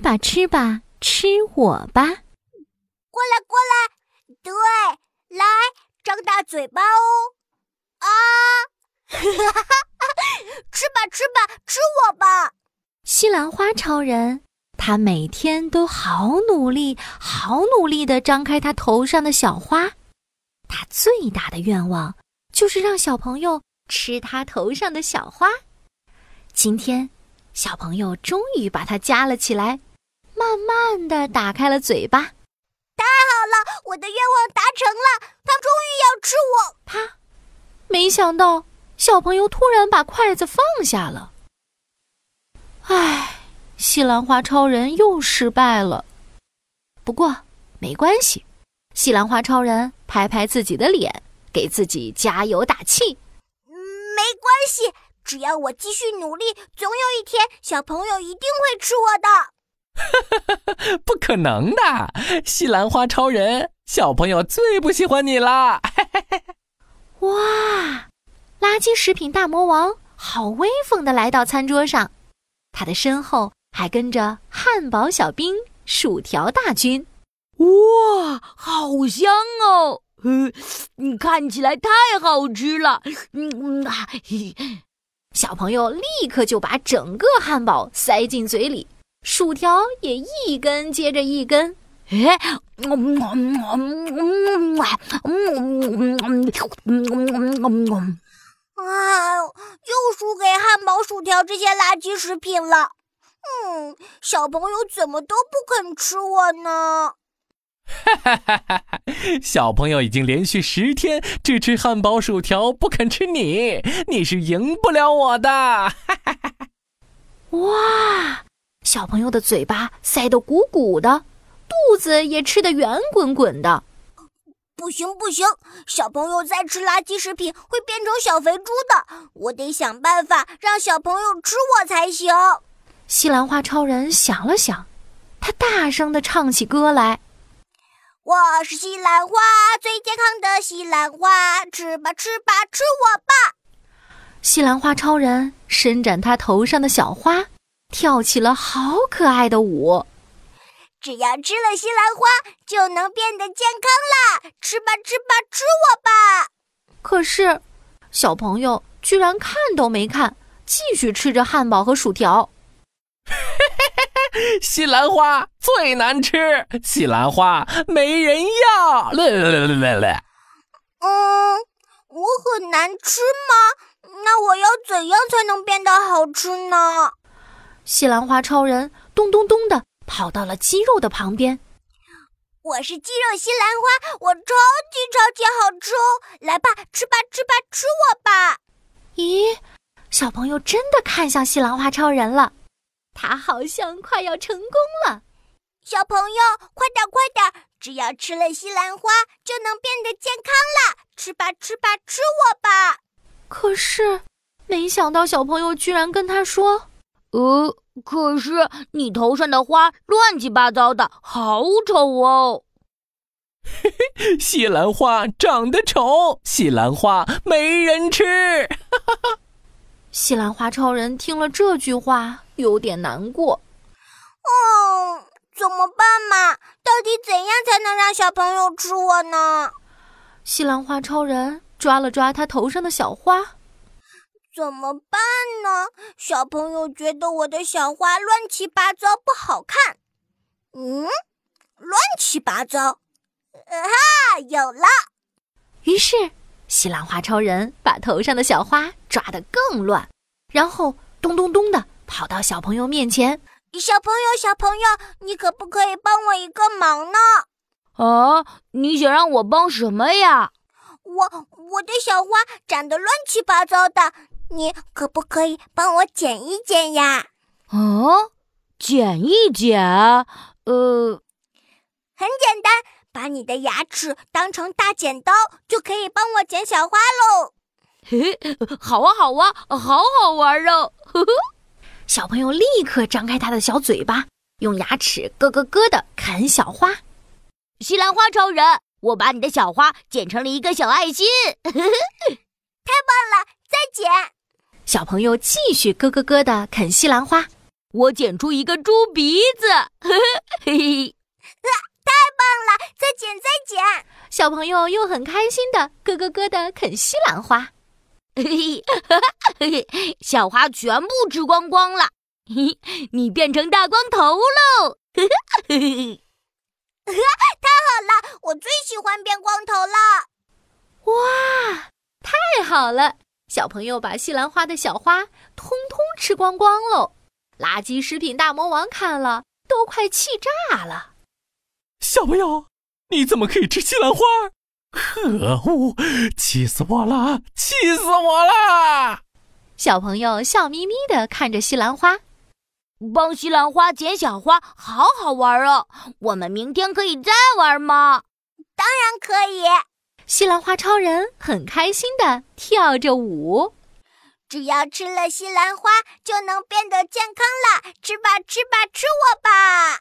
吃吧吃吧吃我吧！过来过来，对，来张大嘴巴哦！啊，吃吧吃吧吃我吧！西兰花超人，他每天都好努力，好努力的张开他头上的小花。他最大的愿望就是让小朋友吃他头上的小花。今天，小朋友终于把它夹了起来，慢慢的打开了嘴巴。太好了，我的愿望达成了，他终于要吃我。他没想到，小朋友突然把筷子放下了。唉，西兰花超人又失败了。不过没关系，西兰花超人拍拍自己的脸，给自己加油打气。没关系，只要我继续努力，总有一天小朋友一定会吃我的。不可能的，西兰花超人，小朋友最不喜欢你啦！哇，垃圾食品大魔王好威风的来到餐桌上。他的身后还跟着汉堡小兵、薯条大军。哇，好香哦！嗯，你看起来太好吃了。嗯啊，小朋友立刻就把整个汉堡塞进嘴里，薯条也一根接着一根。哎，嗯嗯嗯嗯嗯嗯嗯啊！又输给汉堡、薯条这些垃圾食品了。嗯，小朋友怎么都不肯吃我呢？哈哈哈哈哈！小朋友已经连续十天只吃汉堡、薯条，不肯吃你，你是赢不了我的。哈哈哈哈哇！小朋友的嘴巴塞得鼓鼓的，肚子也吃得圆滚滚的。不行不行，小朋友再吃垃圾食品会变成小肥猪的。我得想办法让小朋友吃我才行。西兰花超人想了想，他大声的唱起歌来：“我是西兰花，最健康的西兰花，吃吧吃吧吃我吧！”西兰花超人伸展他头上的小花，跳起了好可爱的舞。只要吃了西兰花，就能变得健康啦！吃吧，吃吧，吃我吧！可是，小朋友居然看都没看，继续吃着汉堡和薯条。西兰花最难吃，西兰花没人要。来来来来来！嗯，我很难吃吗？那我要怎样才能变得好吃呢？西兰花超人咚咚咚的。跑到了鸡肉的旁边。我是鸡肉西兰花，我超级超级好吃哦！来吧，吃吧，吃吧，吃我吧！咦，小朋友真的看向西兰花超人了，他好像快要成功了。小朋友，快点快点！只要吃了西兰花，就能变得健康了。吃吧，吃吧，吃我吧！可是，没想到小朋友居然跟他说：“呃。”可是你头上的花乱七八糟的，好丑哦！嘿嘿，西兰花长得丑，西兰花没人吃。哈哈哈！西兰花超人听了这句话，有点难过。哦，怎么办嘛？到底怎样才能让小朋友吃我呢？西兰花超人抓了抓他头上的小花。怎么办呢？小朋友觉得我的小花乱七八糟不好看。嗯，乱七八糟。哈，有了。于是，西兰花超人把头上的小花抓得更乱，然后咚咚咚的跑到小朋友面前。小朋友，小朋友，你可不可以帮我一个忙呢？啊，你想让我帮什么呀？我我的小花长得乱七八糟的。你可不可以帮我剪一剪呀？哦，剪一剪，呃，很简单，把你的牙齿当成大剪刀，就可以帮我剪小花喽。嘿，好啊，好啊，好好玩哦！呵呵，小朋友立刻张开他的小嘴巴，用牙齿咯咯咯的啃小花。西兰花超人，我把你的小花剪成了一个小爱心。太棒了。小朋友继续咯咯咯的啃西兰花，我剪出一个猪鼻子，嘿嘿，太棒了！再剪，再剪。小朋友又很开心的咯咯咯的啃西兰花。嘿嘿，小花全部吃光光了。嘿，你变成大光头喽！嘿嘿，太好了，我最喜欢变光头了。哇，太好了！小朋友把西兰花的小花通通吃光光喽。垃圾食品大魔王看了都快气炸了。小朋友，你怎么可以吃西兰花？可恶！气死我了！气死我了！小朋友笑眯眯的看着西兰花，帮西兰花捡小花，好好玩哦！我们明天可以再玩吗？当然可以。西兰花超人很开心的跳着舞。只要吃了西兰花，就能变得健康了。吃吧，吃吧，吃我吧！